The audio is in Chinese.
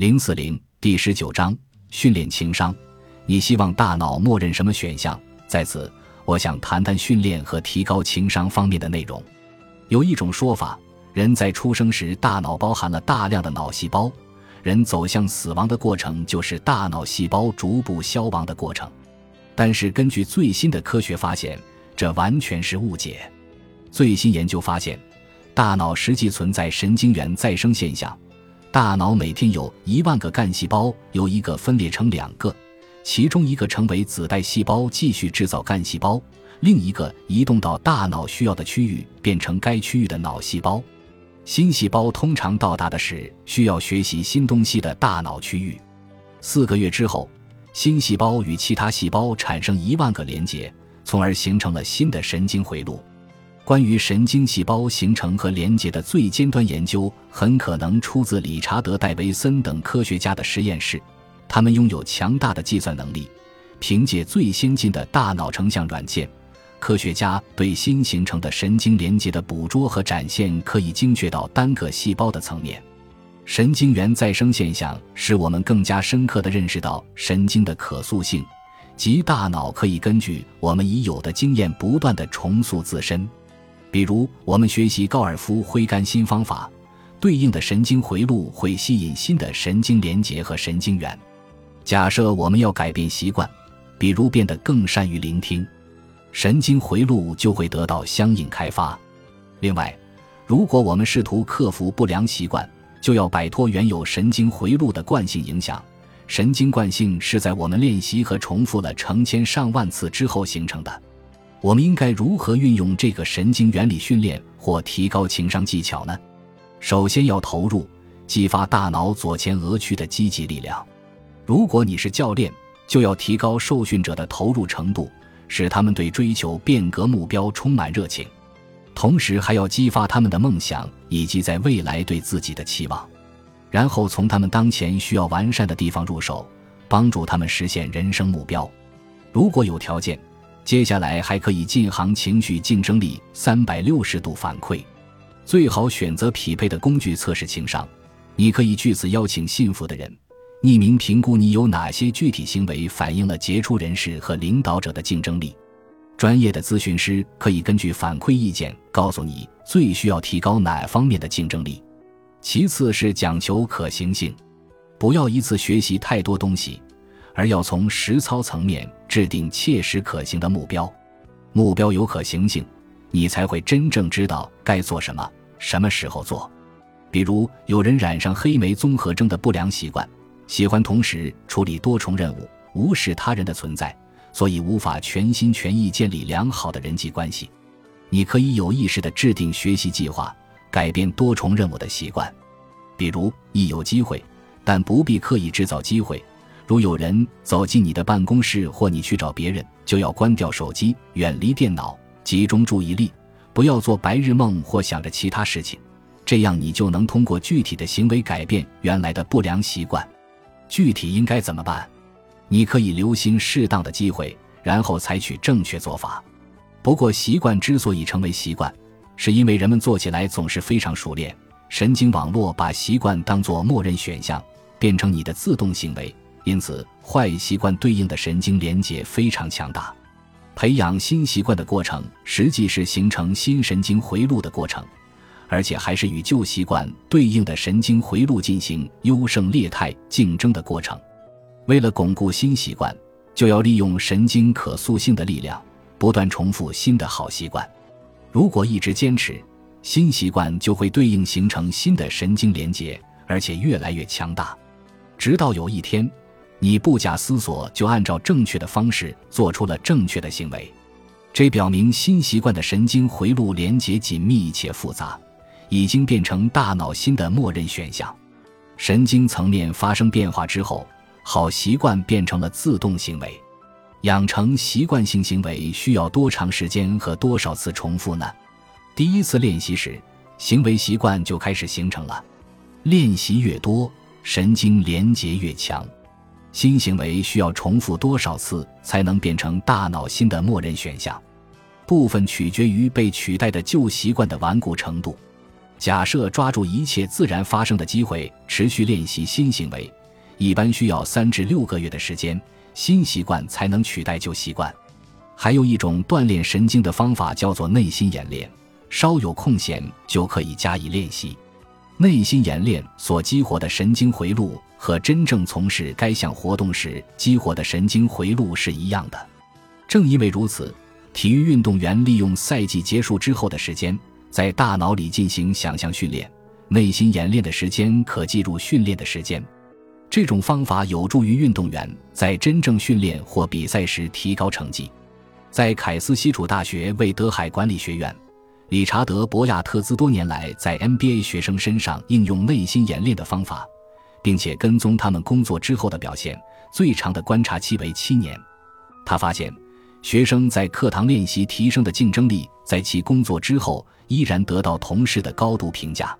零四零第十九章训练情商。你希望大脑默认什么选项？在此，我想谈谈训练和提高情商方面的内容。有一种说法，人在出生时大脑包含了大量的脑细胞，人走向死亡的过程就是大脑细胞逐步消亡的过程。但是，根据最新的科学发现，这完全是误解。最新研究发现，大脑实际存在神经元再生现象。大脑每天有一万个干细胞，由一个分裂成两个，其中一个成为子代细胞，继续制造干细胞；另一个移动到大脑需要的区域，变成该区域的脑细胞。新细胞通常到达的是需要学习新东西的大脑区域。四个月之后，新细胞与其他细胞产生一万个连接，从而形成了新的神经回路。关于神经细胞形成和连接的最尖端研究，很可能出自理查德·戴维森等科学家的实验室。他们拥有强大的计算能力，凭借最先进的大脑成像软件，科学家对新形成的神经连接的捕捉和展现可以精确到单个细胞的层面。神经元再生现象使我们更加深刻地认识到神经的可塑性，即大脑可以根据我们已有的经验不断地重塑自身。比如，我们学习高尔夫挥杆新方法，对应的神经回路会吸引新的神经连接和神经元。假设我们要改变习惯，比如变得更善于聆听，神经回路就会得到相应开发。另外，如果我们试图克服不良习惯，就要摆脱原有神经回路的惯性影响。神经惯性是在我们练习和重复了成千上万次之后形成的。我们应该如何运用这个神经原理训练或提高情商技巧呢？首先要投入激发大脑左前额区的积极力量。如果你是教练，就要提高受训者的投入程度，使他们对追求变革目标充满热情。同时，还要激发他们的梦想以及在未来对自己的期望。然后从他们当前需要完善的地方入手，帮助他们实现人生目标。如果有条件。接下来还可以进行情绪竞争力三百六十度反馈，最好选择匹配的工具测试情商。你可以据此邀请信服的人，匿名评估你有哪些具体行为反映了杰出人士和领导者的竞争力。专业的咨询师可以根据反馈意见告诉你最需要提高哪方面的竞争力。其次是讲求可行性，不要一次学习太多东西。而要从实操层面制定切实可行的目标，目标有可行性，你才会真正知道该做什么，什么时候做。比如，有人染上黑莓综合征的不良习惯，喜欢同时处理多重任务，无视他人的存在，所以无法全心全意建立良好的人际关系。你可以有意识地制定学习计划，改变多重任务的习惯。比如，一有机会，但不必刻意制造机会。如有人走进你的办公室，或你去找别人，就要关掉手机，远离电脑，集中注意力，不要做白日梦或想着其他事情。这样，你就能通过具体的行为改变原来的不良习惯。具体应该怎么办？你可以留心适当的机会，然后采取正确做法。不过，习惯之所以成为习惯，是因为人们做起来总是非常熟练，神经网络把习惯当作默认选项，变成你的自动行为。因此，坏习惯对应的神经连接非常强大。培养新习惯的过程，实际是形成新神经回路的过程，而且还是与旧习惯对应的神经回路进行优胜劣汰竞争的过程。为了巩固新习惯，就要利用神经可塑性的力量，不断重复新的好习惯。如果一直坚持，新习惯就会对应形成新的神经连接，而且越来越强大，直到有一天。你不假思索就按照正确的方式做出了正确的行为，这表明新习惯的神经回路连接紧密且复杂，已经变成大脑新的默认选项。神经层面发生变化之后，好习惯变成了自动行为。养成习惯性行为需要多长时间和多少次重复呢？第一次练习时，行为习惯就开始形成了。练习越多，神经连接越强。新行为需要重复多少次才能变成大脑新的默认选项？部分取决于被取代的旧习惯的顽固程度。假设抓住一切自然发生的机会，持续练习新行为，一般需要三至六个月的时间，新习惯才能取代旧习惯。还有一种锻炼神经的方法叫做内心演练，稍有空闲就可以加以练习。内心演练所激活的神经回路和真正从事该项活动时激活的神经回路是一样的。正因为如此，体育运动员利用赛季结束之后的时间。在大脑里进行想象训练，内心演练的时间可计入训练的时间。这种方法有助于运动员在真正训练或比赛时提高成绩。在凯斯西楚大学魏德海管理学院，理查德·博亚特兹多年来在 NBA 学生身上应用内心演练的方法，并且跟踪他们工作之后的表现，最长的观察期为七年。他发现，学生在课堂练习提升的竞争力，在其工作之后。依然得到同事的高度评价。